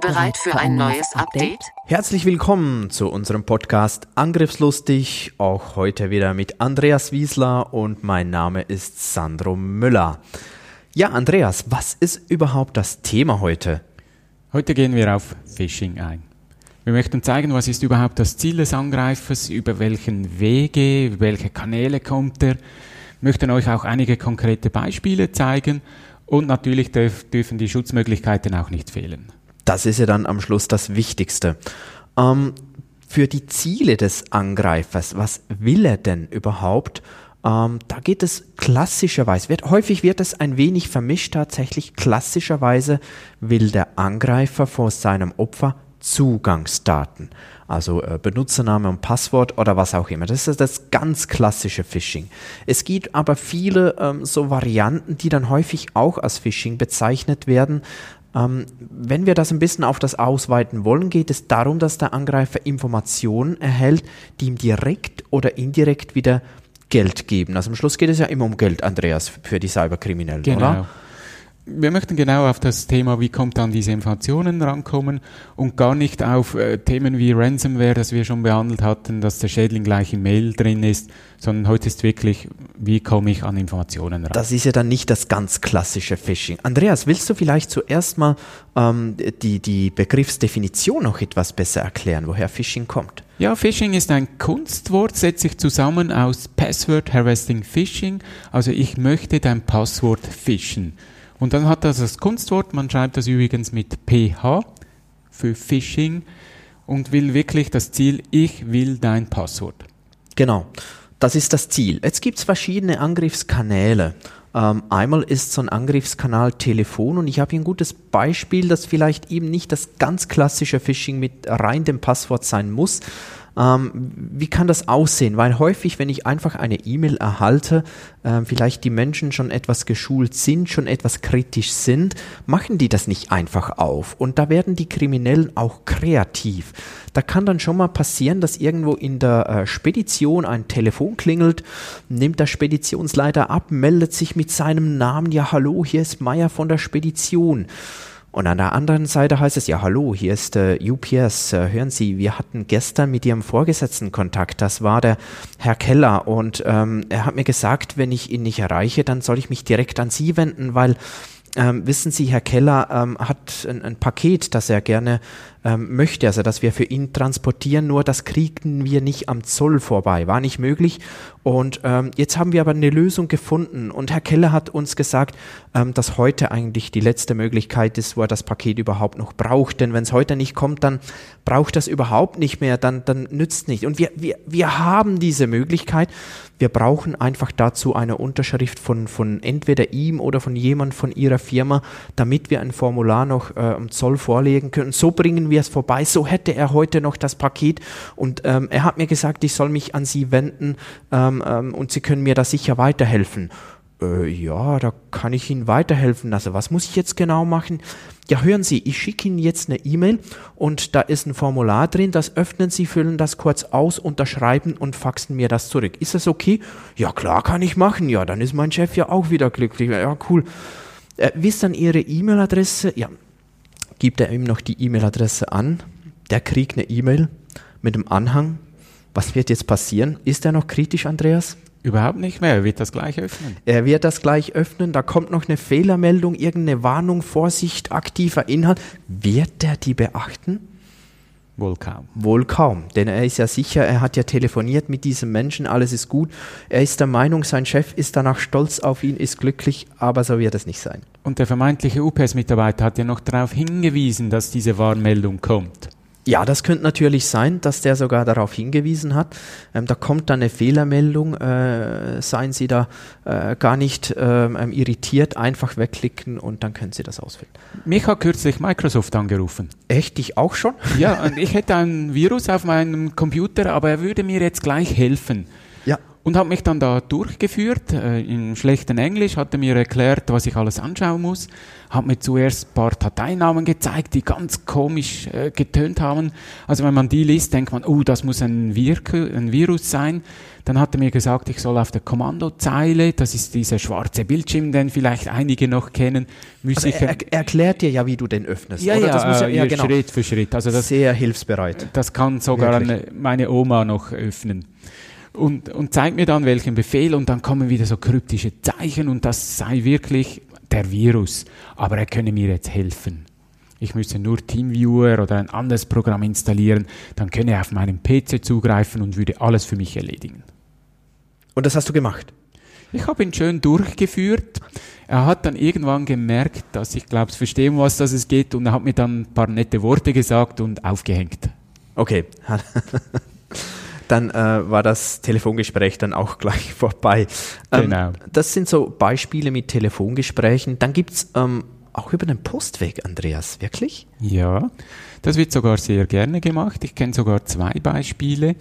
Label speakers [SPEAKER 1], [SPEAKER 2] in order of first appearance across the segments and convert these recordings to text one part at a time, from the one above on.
[SPEAKER 1] Bereit für ein neues Update?
[SPEAKER 2] Herzlich willkommen zu unserem Podcast Angriffslustig. Auch heute wieder mit Andreas Wiesler und mein Name ist Sandro Müller. Ja, Andreas, was ist überhaupt das Thema heute?
[SPEAKER 3] Heute gehen wir auf Phishing ein. Wir möchten zeigen, was ist überhaupt das Ziel des Angreifers, über welchen Wege, über welche Kanäle kommt er. Wir möchten euch auch einige konkrete Beispiele zeigen und natürlich dürfen die Schutzmöglichkeiten auch nicht fehlen.
[SPEAKER 2] Das ist ja dann am Schluss das Wichtigste. Ähm, für die Ziele des Angreifers, was will er denn überhaupt? Ähm, da geht es klassischerweise, wird, häufig wird es ein wenig vermischt tatsächlich. Klassischerweise will der Angreifer vor seinem Opfer Zugangsdaten, also äh, Benutzername und Passwort oder was auch immer. Das ist das ganz klassische Phishing. Es gibt aber viele ähm, so Varianten, die dann häufig auch als Phishing bezeichnet werden. Ähm, wenn wir das ein bisschen auf das ausweiten wollen, geht es darum, dass der Angreifer Informationen erhält, die ihm direkt oder indirekt wieder Geld geben. Also am Schluss geht es ja immer um Geld, Andreas, für die Cyberkriminellen,
[SPEAKER 3] genau.
[SPEAKER 2] oder?
[SPEAKER 3] Wir möchten genau auf das Thema, wie kommt dann diese Informationen rankommen und gar nicht auf äh, Themen wie Ransomware, das wir schon behandelt hatten, dass der Schädling gleich im Mail drin ist, sondern heute ist wirklich, wie komme ich an Informationen ran.
[SPEAKER 2] Das ist ja dann nicht das ganz klassische Phishing. Andreas, willst du vielleicht zuerst mal ähm, die, die Begriffsdefinition noch etwas besser erklären, woher Phishing kommt?
[SPEAKER 3] Ja, Phishing ist ein Kunstwort, setzt sich zusammen aus Password Harvesting Phishing, also ich möchte dein Passwort fischen. Und dann hat das das Kunstwort, man schreibt das übrigens mit PH für Phishing und will wirklich das Ziel, ich will dein Passwort.
[SPEAKER 2] Genau, das ist das Ziel. Jetzt gibt es verschiedene Angriffskanäle. Ähm, einmal ist so ein Angriffskanal Telefon und ich habe hier ein gutes Beispiel, das vielleicht eben nicht das ganz klassische Phishing mit rein dem Passwort sein muss, ähm, wie kann das aussehen? Weil häufig, wenn ich einfach eine E-Mail erhalte, äh, vielleicht die Menschen schon etwas geschult sind, schon etwas kritisch sind, machen die das nicht einfach auf. Und da werden die Kriminellen auch kreativ. Da kann dann schon mal passieren, dass irgendwo in der äh, Spedition ein Telefon klingelt, nimmt der Speditionsleiter ab, meldet sich mit seinem Namen, ja hallo, hier ist Meier von der Spedition. Und an der anderen Seite heißt es, ja, hallo, hier ist äh, UPS. Äh, hören Sie, wir hatten gestern mit Ihrem Vorgesetzten Kontakt. Das war der Herr Keller. Und ähm, er hat mir gesagt, wenn ich ihn nicht erreiche, dann soll ich mich direkt an Sie wenden, weil ähm, wissen Sie, Herr Keller ähm, hat ein, ein, Paket, das er gerne ähm, möchte, also dass wir für ihn transportieren, nur das kriegten wir nicht am Zoll vorbei, war nicht möglich. Und ähm, jetzt haben wir aber eine Lösung gefunden und Herr Keller hat uns gesagt, ähm, dass heute eigentlich die letzte Möglichkeit ist, wo er das Paket überhaupt noch braucht. Denn wenn es heute nicht kommt, dann braucht das überhaupt nicht mehr, dann, dann nützt nicht. Und wir, wir, wir haben diese Möglichkeit. Wir brauchen einfach dazu eine Unterschrift von, von entweder ihm oder von jemand von ihrer Firma, damit wir ein Formular noch äh, am Zoll vorlegen können. So bringen wir es vorbei. So hätte er heute noch das Paket. Und ähm, er hat mir gesagt, ich soll mich an Sie wenden ähm, ähm, und Sie können mir da sicher weiterhelfen. Äh, ja, da kann ich Ihnen weiterhelfen. Also was muss ich jetzt genau machen? Ja, hören Sie, ich schicke Ihnen jetzt eine E-Mail und da ist ein Formular drin, das öffnen Sie, füllen das kurz aus, unterschreiben und faxen mir das zurück. Ist das okay? Ja, klar, kann ich machen. Ja, dann ist mein Chef ja auch wieder glücklich. Ja, cool. Äh, wie ist dann Ihre E-Mail-Adresse? Ja, gibt er ihm noch die E-Mail-Adresse an. Der kriegt eine E-Mail mit dem Anhang. Was wird jetzt passieren? Ist er noch kritisch, Andreas?
[SPEAKER 3] Überhaupt nicht mehr. Er wird das gleich öffnen.
[SPEAKER 2] Er wird das gleich öffnen. Da kommt noch eine Fehlermeldung, irgendeine Warnung, Vorsicht, aktiver Inhalt. Wird er die beachten?
[SPEAKER 3] Wohl kaum.
[SPEAKER 2] Wohl kaum, denn er ist ja sicher, er hat ja telefoniert mit diesem Menschen, alles ist gut. Er ist der Meinung, sein Chef ist danach stolz auf ihn, ist glücklich, aber so wird es nicht sein.
[SPEAKER 3] Und der vermeintliche UPS-Mitarbeiter hat ja noch darauf hingewiesen, dass diese Warnmeldung kommt.
[SPEAKER 2] Ja, das könnte natürlich sein, dass der sogar darauf hingewiesen hat. Ähm, da kommt dann eine Fehlermeldung, äh, seien Sie da äh, gar nicht ähm, ähm, irritiert, einfach wegklicken und dann können Sie das ausfüllen.
[SPEAKER 3] Mich hat kürzlich Microsoft angerufen.
[SPEAKER 2] Echt, dich auch schon?
[SPEAKER 3] Ja, und ich hätte ein Virus auf meinem Computer, aber er würde mir jetzt gleich helfen. Und hat mich dann da durchgeführt, äh, in schlechtem Englisch, hat er mir erklärt, was ich alles anschauen muss, hat mir zuerst ein paar Dateinamen gezeigt, die ganz komisch äh, getönt haben. Also wenn man die liest, denkt man, oh, das muss ein, Virku, ein Virus sein. Dann hat er mir gesagt, ich soll auf der Kommandozeile, das ist dieser schwarze Bildschirm, den vielleicht einige noch kennen,
[SPEAKER 2] also er, er, erklärt dir ja, wie du den öffnest.
[SPEAKER 3] Ja, oder? ja, das muss ja, äh, ja genau. Schritt für Schritt.
[SPEAKER 2] Also das, Sehr hilfsbereit.
[SPEAKER 3] Das kann sogar eine, meine Oma noch öffnen und, und zeigt mir dann welchen Befehl und dann kommen wieder so kryptische Zeichen und das sei wirklich der Virus. Aber er könne mir jetzt helfen. Ich müsse nur TeamViewer oder ein anderes Programm installieren, dann könne er auf meinem PC zugreifen und würde alles für mich erledigen.
[SPEAKER 2] Und das hast du gemacht?
[SPEAKER 3] Ich habe ihn schön durchgeführt. Er hat dann irgendwann gemerkt, dass ich glaube, verstehen was dass es geht und er hat mir dann ein paar nette Worte gesagt und aufgehängt.
[SPEAKER 2] Okay. dann äh, war das Telefongespräch dann auch gleich vorbei. Ähm, genau. Das sind so Beispiele mit Telefongesprächen. Dann gibt es ähm, auch über den Postweg, Andreas, wirklich?
[SPEAKER 3] Ja, das wird sogar sehr gerne gemacht. Ich kenne sogar zwei Beispiele.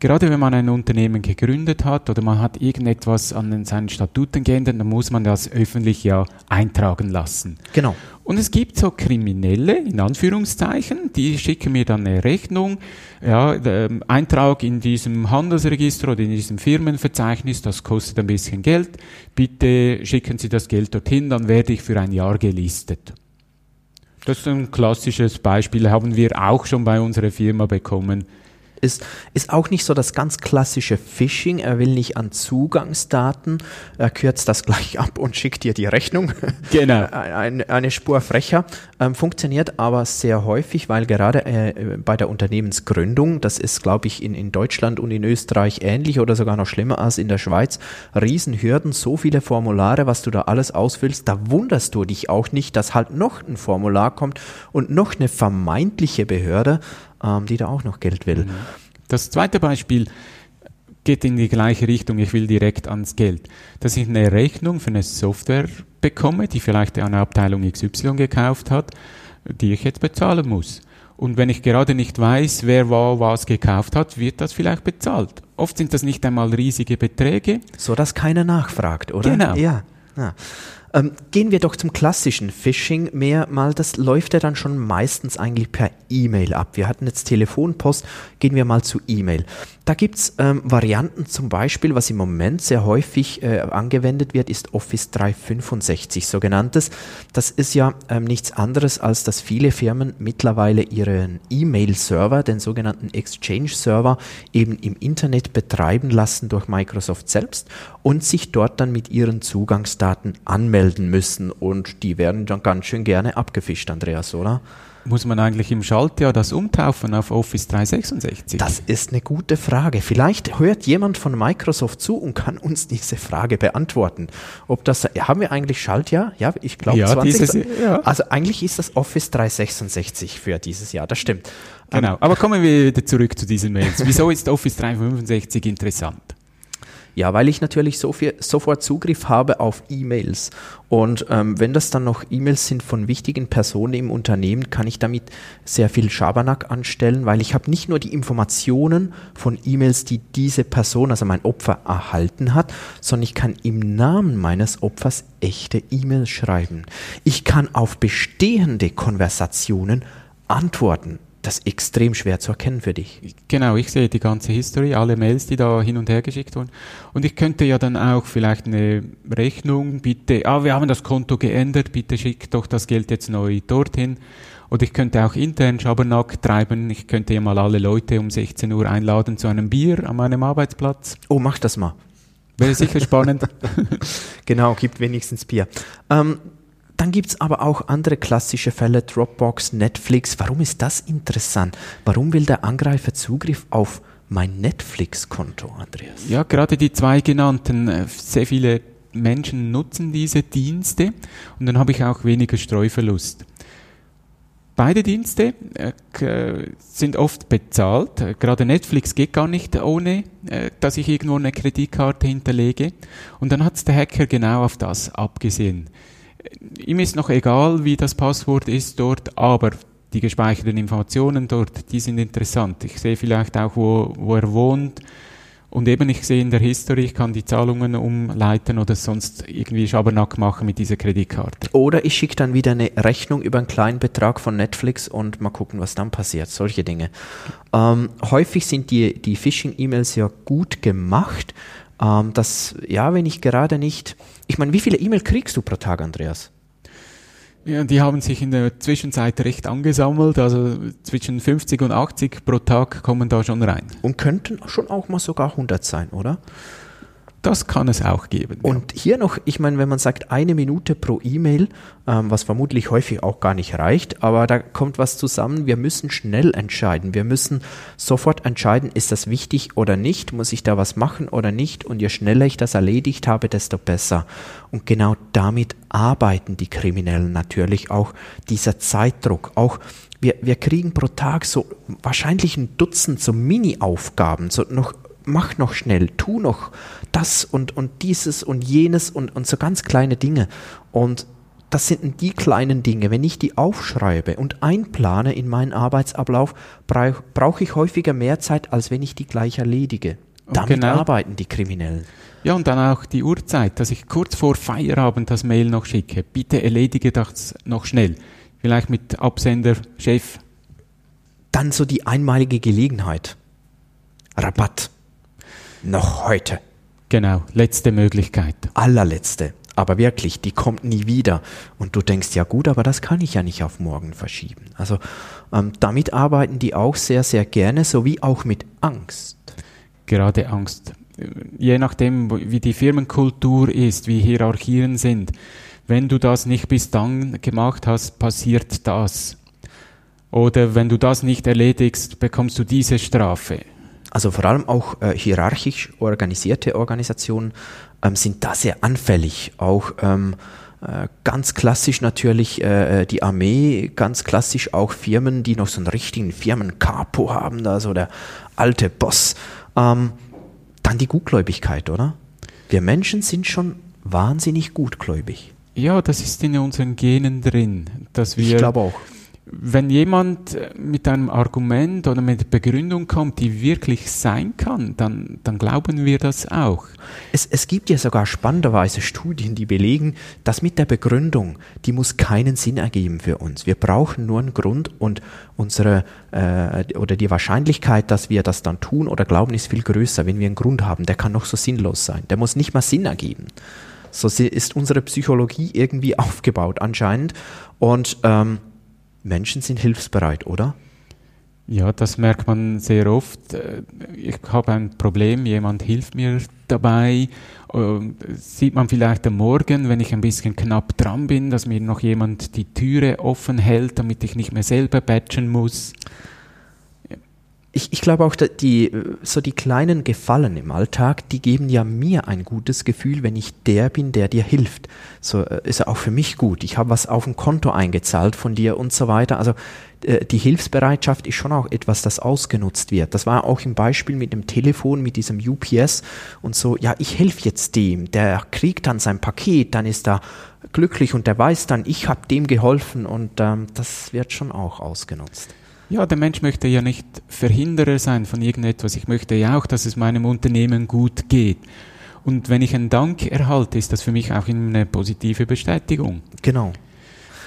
[SPEAKER 3] Gerade wenn man ein Unternehmen gegründet hat oder man hat irgendetwas an seinen Statuten geändert, dann muss man das öffentlich ja eintragen lassen.
[SPEAKER 2] Genau.
[SPEAKER 3] Und es gibt so Kriminelle, in Anführungszeichen, die schicken mir dann eine Rechnung, ja, ähm, Eintrag in diesem Handelsregister oder in diesem Firmenverzeichnis, das kostet ein bisschen Geld, bitte schicken Sie das Geld dorthin, dann werde ich für ein Jahr gelistet. Das ist ein klassisches Beispiel, haben wir auch schon bei unserer Firma bekommen
[SPEAKER 2] ist, ist auch nicht so das ganz klassische Phishing. Er will nicht an Zugangsdaten. Er kürzt das gleich ab und schickt dir die Rechnung.
[SPEAKER 3] Genau.
[SPEAKER 2] eine, eine Spur frecher. Ähm, funktioniert aber sehr häufig, weil gerade äh, bei der Unternehmensgründung, das ist, glaube ich, in, in Deutschland und in Österreich ähnlich oder sogar noch schlimmer als in der Schweiz, Riesenhürden, so viele Formulare, was du da alles ausfüllst, da wunderst du dich auch nicht, dass halt noch ein Formular kommt und noch eine vermeintliche Behörde ähm, die da auch noch Geld will. Mhm.
[SPEAKER 3] Das zweite Beispiel geht in die gleiche Richtung. Ich will direkt ans Geld. Dass ich eine Rechnung für eine Software bekomme, die vielleicht eine Abteilung XY gekauft hat, die ich jetzt bezahlen muss. Und wenn ich gerade nicht weiß, wer war was gekauft hat, wird das vielleicht bezahlt. Oft sind das nicht einmal riesige Beträge.
[SPEAKER 2] So dass keiner nachfragt, oder?
[SPEAKER 3] Genau.
[SPEAKER 2] Ja. ja. Ähm, gehen wir doch zum klassischen Phishing mehr mal. Das läuft ja dann schon meistens eigentlich per E-Mail ab. Wir hatten jetzt Telefonpost, gehen wir mal zu E-Mail. Da gibt's ähm, Varianten zum Beispiel, was im Moment sehr häufig äh, angewendet wird, ist Office 365 sogenanntes. Das ist ja ähm, nichts anderes, als dass viele Firmen mittlerweile ihren E-Mail-Server, den sogenannten Exchange-Server, eben im Internet betreiben lassen durch Microsoft selbst und sich dort dann mit ihren Zugangsdaten anmelden müssen. Und die werden dann ganz schön gerne abgefischt, Andreas, oder?
[SPEAKER 3] Muss man eigentlich im Schaltjahr das umtaufen auf Office 366?
[SPEAKER 2] Das ist eine gute Frage. Vielleicht hört jemand von Microsoft zu und kann uns diese Frage beantworten. Ob das, haben wir eigentlich Schaltjahr? Ja, ich glaube
[SPEAKER 3] ja, 20. Dieses, ja.
[SPEAKER 2] Also eigentlich ist das Office 366 für dieses Jahr, das stimmt.
[SPEAKER 3] Genau, aber kommen wir wieder zurück zu diesen Mails. Wieso ist Office 365 interessant?
[SPEAKER 2] Ja, weil ich natürlich so viel, sofort Zugriff habe auf E-Mails. Und ähm, wenn das dann noch E-Mails sind von wichtigen Personen im Unternehmen, kann ich damit sehr viel Schabernack anstellen, weil ich habe nicht nur die Informationen von E-Mails, die diese Person, also mein Opfer, erhalten hat, sondern ich kann im Namen meines Opfers echte E-Mails schreiben. Ich kann auf bestehende Konversationen antworten das ist extrem schwer zu erkennen für dich.
[SPEAKER 3] Genau, ich sehe die ganze History, alle Mails, die da hin und her geschickt wurden. Und ich könnte ja dann auch vielleicht eine Rechnung, bitte, ah, wir haben das Konto geändert, bitte schickt doch das Geld jetzt neu dorthin. Oder ich könnte auch intern Schabernack treiben. Ich könnte ja mal alle Leute um 16 Uhr einladen zu einem Bier an meinem Arbeitsplatz.
[SPEAKER 2] Oh, mach das mal.
[SPEAKER 3] Wäre sicher spannend.
[SPEAKER 2] genau, gibt wenigstens Bier. Ähm, dann gibt es aber auch andere klassische Fälle, Dropbox, Netflix. Warum ist das interessant? Warum will der Angreifer Zugriff auf mein Netflix-Konto, Andreas?
[SPEAKER 3] Ja, gerade die zwei genannten, äh, sehr viele Menschen nutzen diese Dienste und dann habe ich auch weniger Streuverlust. beide Dienste äh, sind oft bezahlt. Gerade Netflix geht gar nicht ohne, äh, dass ich irgendwo eine Kreditkarte hinterlege. Und dann hat der Hacker genau auf das abgesehen. Ihm ist noch egal, wie das Passwort ist dort, aber die gespeicherten Informationen dort, die sind interessant. Ich sehe vielleicht auch, wo, wo er wohnt. Und eben, ich sehe in der History, ich kann die Zahlungen umleiten oder sonst irgendwie Schabernack machen mit dieser Kreditkarte.
[SPEAKER 2] Oder ich schicke dann wieder eine Rechnung über einen kleinen Betrag von Netflix und mal gucken, was dann passiert. Solche Dinge. Ähm, häufig sind die, die Phishing-E-Mails ja gut gemacht. Ähm, dass, ja, wenn ich gerade nicht. Ich meine, wie viele E-Mail kriegst du pro Tag, Andreas?
[SPEAKER 3] Ja, die haben sich in der Zwischenzeit recht angesammelt, also zwischen 50 und 80 pro Tag kommen da schon rein.
[SPEAKER 2] Und könnten schon auch mal sogar 100 sein, oder?
[SPEAKER 3] Das kann es auch geben.
[SPEAKER 2] Und ja. hier noch, ich meine, wenn man sagt eine Minute pro E-Mail, ähm, was vermutlich häufig auch gar nicht reicht, aber da kommt was zusammen. Wir müssen schnell entscheiden. Wir müssen sofort entscheiden, ist das wichtig oder nicht? Muss ich da was machen oder nicht? Und je schneller ich das erledigt habe, desto besser. Und genau damit arbeiten die Kriminellen natürlich auch. Dieser Zeitdruck, auch wir, wir kriegen pro Tag so wahrscheinlich ein Dutzend so Mini-Aufgaben, so noch mach noch schnell, tu noch das und, und dieses und jenes und, und so ganz kleine Dinge. Und das sind die kleinen Dinge. Wenn ich die aufschreibe und einplane in meinen Arbeitsablauf, brauche brauch ich häufiger mehr Zeit, als wenn ich die gleich erledige. Damit genau. arbeiten die Kriminellen.
[SPEAKER 3] Ja, und dann auch die Uhrzeit, dass ich kurz vor Feierabend das Mail noch schicke. Bitte erledige das noch schnell. Vielleicht mit Absender, Chef.
[SPEAKER 2] Dann so die einmalige Gelegenheit. Rabatt. Noch heute.
[SPEAKER 3] Genau, letzte Möglichkeit.
[SPEAKER 2] Allerletzte. Aber wirklich, die kommt nie wieder. Und du denkst, ja gut, aber das kann ich ja nicht auf morgen verschieben. Also ähm, damit arbeiten die auch sehr, sehr gerne, sowie auch mit Angst.
[SPEAKER 3] Gerade Angst. Je nachdem, wie die Firmenkultur ist, wie Hierarchien sind. Wenn du das nicht bis dann gemacht hast, passiert das. Oder wenn du das nicht erledigst, bekommst du diese Strafe.
[SPEAKER 2] Also vor allem auch äh, hierarchisch organisierte Organisationen ähm, sind da sehr anfällig. Auch ähm, äh, ganz klassisch natürlich äh, äh, die Armee, ganz klassisch auch Firmen, die noch so einen richtigen Firmen-Capo haben, da so der alte Boss. Ähm, dann die Gutgläubigkeit, oder? Wir Menschen sind schon wahnsinnig gutgläubig.
[SPEAKER 3] Ja, das ist in unseren Genen drin, dass wir.
[SPEAKER 2] Ich glaube auch
[SPEAKER 3] wenn jemand mit einem Argument oder mit Begründung kommt, die wirklich sein kann, dann, dann glauben wir das auch.
[SPEAKER 2] Es, es gibt ja sogar spannenderweise Studien, die belegen, dass mit der Begründung, die muss keinen Sinn ergeben für uns. Wir brauchen nur einen Grund und unsere äh, oder die Wahrscheinlichkeit, dass wir das dann tun oder glauben, ist viel größer, wenn wir einen Grund haben. Der kann noch so sinnlos sein. Der muss nicht mal Sinn ergeben. So ist unsere Psychologie irgendwie aufgebaut anscheinend. Und ähm, Menschen sind hilfsbereit, oder?
[SPEAKER 3] Ja, das merkt man sehr oft. Äh, ich habe ein Problem, jemand hilft mir dabei. Sieht man vielleicht am Morgen, wenn ich ein bisschen knapp dran bin, dass mir noch jemand die Türe offen hält, damit ich nicht mehr selber batchen muss
[SPEAKER 2] ich, ich glaube auch, die, so die kleinen Gefallen im Alltag, die geben ja mir ein gutes Gefühl, wenn ich der bin, der dir hilft. So äh, ist ja auch für mich gut. Ich habe was auf ein Konto eingezahlt von dir und so weiter. Also äh, die Hilfsbereitschaft ist schon auch etwas, das ausgenutzt wird. Das war auch im Beispiel mit dem Telefon, mit diesem UPS und so, ja, ich helfe jetzt dem, der kriegt dann sein Paket, dann ist er glücklich und der weiß dann, ich habe dem geholfen und ähm, das wird schon auch ausgenutzt.
[SPEAKER 3] Ja, der Mensch möchte ja nicht Verhinderer sein von irgendetwas. Ich möchte ja auch, dass es meinem Unternehmen gut geht. Und wenn ich einen Dank erhalte, ist das für mich auch eine positive Bestätigung.
[SPEAKER 2] Genau.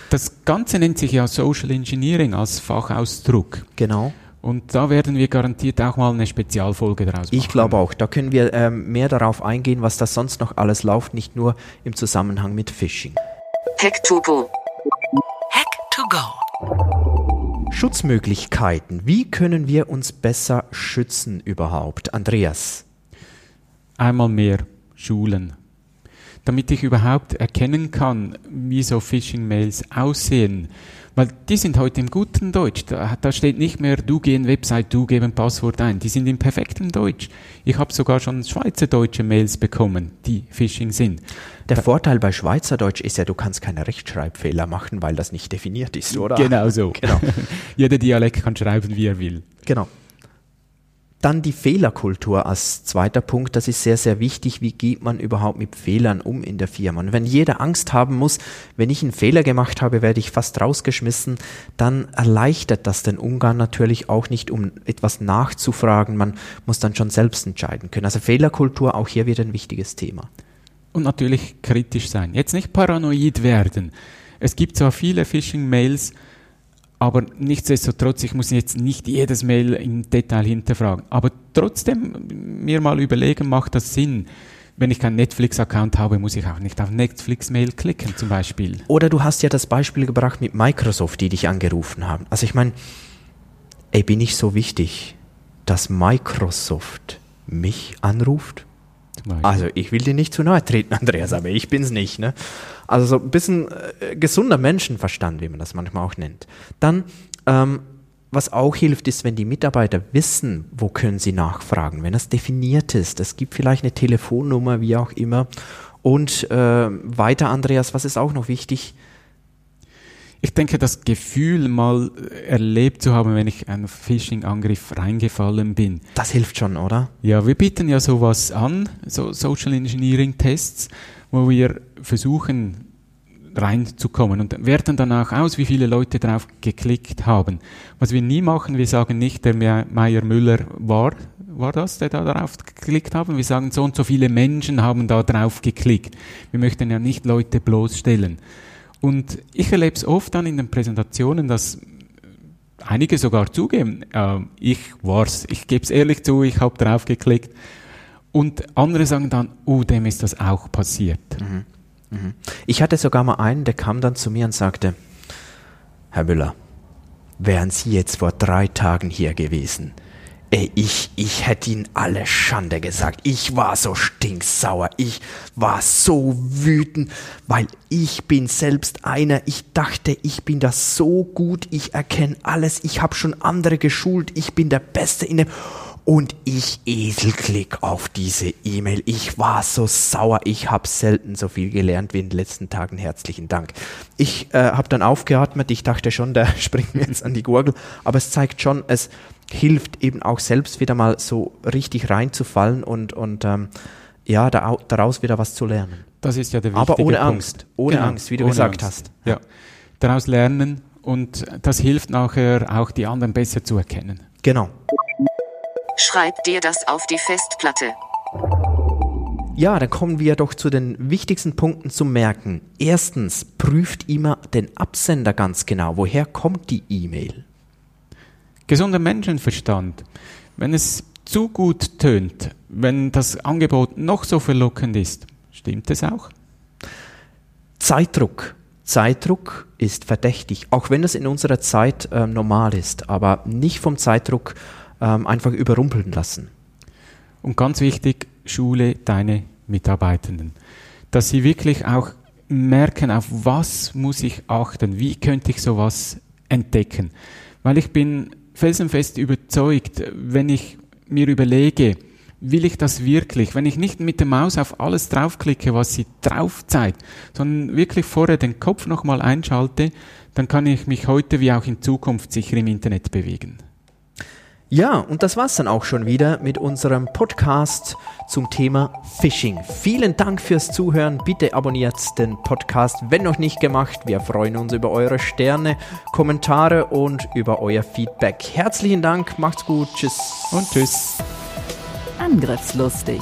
[SPEAKER 3] Das Ganze nennt sich ja Social Engineering als Fachausdruck.
[SPEAKER 2] Genau.
[SPEAKER 3] Und da werden wir garantiert auch mal eine Spezialfolge daraus machen.
[SPEAKER 2] Ich glaube auch. Da können wir ähm, mehr darauf eingehen, was da sonst noch alles läuft, nicht nur im Zusammenhang mit Phishing.
[SPEAKER 1] Hack
[SPEAKER 2] Schutzmöglichkeiten. Wie können wir uns besser schützen überhaupt? Andreas.
[SPEAKER 3] Einmal mehr Schulen. Damit ich überhaupt erkennen kann, wie so Phishing-Mails aussehen. Weil die sind heute im guten Deutsch. Da, da steht nicht mehr, du geh in Website, du gebe ein Passwort ein. Die sind im perfekten Deutsch. Ich habe sogar schon schweizerdeutsche Mails bekommen, die Phishing sind.
[SPEAKER 2] Der Vorteil bei Schweizerdeutsch ist ja, du kannst keine Rechtschreibfehler machen, weil das nicht definiert ist, oder?
[SPEAKER 3] Genau so.
[SPEAKER 2] Genau.
[SPEAKER 3] Jeder Dialekt kann schreiben, wie er will.
[SPEAKER 2] Genau. Dann die Fehlerkultur als zweiter Punkt. Das ist sehr, sehr wichtig. Wie geht man überhaupt mit Fehlern um in der Firma? Und wenn jeder Angst haben muss, wenn ich einen Fehler gemacht habe, werde ich fast rausgeschmissen, dann erleichtert das den Umgang natürlich auch nicht, um etwas nachzufragen. Man muss dann schon selbst entscheiden können. Also Fehlerkultur auch hier wieder ein wichtiges Thema.
[SPEAKER 3] Und natürlich kritisch sein. Jetzt nicht paranoid werden. Es gibt zwar viele Phishing-Mails, aber nichtsdestotrotz, ich muss jetzt nicht jedes Mail im Detail hinterfragen. Aber trotzdem mir mal überlegen, macht das Sinn? Wenn ich keinen Netflix-Account habe, muss ich auch nicht auf Netflix-Mail klicken, zum Beispiel.
[SPEAKER 2] Oder du hast ja das Beispiel gebracht mit Microsoft, die dich angerufen haben. Also ich meine, ey, bin ich so wichtig, dass Microsoft mich anruft? Also ich will dir nicht zu nahe treten, Andreas, aber ich bin's nicht. Ne? Also so ein bisschen äh, gesunder Menschenverstand, wie man das manchmal auch nennt. Dann, ähm, was auch hilft, ist, wenn die Mitarbeiter wissen, wo können sie nachfragen, wenn das definiert ist. Es gibt vielleicht eine Telefonnummer, wie auch immer. Und äh, weiter, Andreas, was ist auch noch wichtig?
[SPEAKER 3] Ich denke, das Gefühl, mal erlebt zu haben, wenn ich einen Phishing-Angriff reingefallen bin.
[SPEAKER 2] Das hilft schon, oder?
[SPEAKER 3] Ja, wir bieten ja sowas an, so Social Engineering Tests, wo wir versuchen reinzukommen und werten dann auch aus, wie viele Leute darauf geklickt haben. Was wir nie machen, wir sagen nicht, der Meier Müller war, war das, der da drauf geklickt haben. Wir sagen, so und so viele Menschen haben da drauf geklickt. Wir möchten ja nicht Leute bloßstellen. Und ich erlebe es oft dann in den Präsentationen, dass einige sogar zugeben, äh, ich war's, ich gebe es ehrlich zu, ich habe drauf geklickt. Und andere sagen dann, oh, dem ist das auch passiert. Mhm.
[SPEAKER 2] Mhm. Ich hatte sogar mal einen, der kam dann zu mir und sagte, Herr Müller, wären Sie jetzt vor drei Tagen hier gewesen, Ey, ich, ich hätte ihnen alle Schande gesagt. Ich war so stinksauer. Ich war so wütend, weil ich bin selbst einer. Ich dachte, ich bin das so gut. Ich erkenne alles. Ich habe schon andere geschult. Ich bin der Beste in dem. Und ich Eselklick auf diese E-Mail. Ich war so sauer. Ich habe selten so viel gelernt wie in den letzten Tagen. Herzlichen Dank. Ich äh, habe dann aufgeatmet. Ich dachte schon, der springt mir jetzt an die Gurgel. Aber es zeigt schon, es hilft eben auch selbst wieder mal so richtig reinzufallen und, und ähm, ja, da, daraus wieder was zu lernen.
[SPEAKER 3] Das ist ja der
[SPEAKER 2] wichtige
[SPEAKER 3] Aber
[SPEAKER 2] ohne
[SPEAKER 3] Punkt.
[SPEAKER 2] Angst, ohne
[SPEAKER 3] Genau,
[SPEAKER 2] Angst, wie du
[SPEAKER 3] ohne
[SPEAKER 2] gesagt
[SPEAKER 3] Angst.
[SPEAKER 2] hast.
[SPEAKER 3] Ja, daraus lernen und das hilft nachher auch die anderen besser zu erkennen.
[SPEAKER 2] Genau.
[SPEAKER 1] Schreib dir das auf die Festplatte.
[SPEAKER 2] Ja, dann kommen wir doch zu den wichtigsten Punkten zum Merken. Erstens, prüft immer den Absender ganz genau. Woher kommt die E-Mail?
[SPEAKER 3] Gesunder Menschenverstand. Wenn es zu gut tönt, wenn das Angebot noch so verlockend ist, stimmt es auch?
[SPEAKER 2] Zeitdruck. Zeitdruck ist verdächtig, auch wenn es in unserer Zeit äh, normal ist, aber nicht vom Zeitdruck ähm, einfach überrumpeln lassen.
[SPEAKER 3] Und ganz wichtig, schule deine Mitarbeitenden. Dass sie wirklich auch merken, auf was muss ich achten, wie könnte ich sowas entdecken. Weil ich bin felsenfest überzeugt, wenn ich mir überlege, will ich das wirklich, wenn ich nicht mit der Maus auf alles draufklicke, was sie drauf zeigt, sondern wirklich vorher den Kopf nochmal einschalte, dann kann ich mich heute wie auch in Zukunft sicher im Internet bewegen.
[SPEAKER 2] Ja, und das war's dann auch schon wieder mit unserem Podcast zum Thema Phishing. Vielen Dank fürs Zuhören. Bitte abonniert den Podcast, wenn noch nicht gemacht. Wir freuen uns über eure Sterne, Kommentare und über euer Feedback. Herzlichen Dank, macht's gut, tschüss
[SPEAKER 3] Und tschüss.
[SPEAKER 4] Angriffslustig.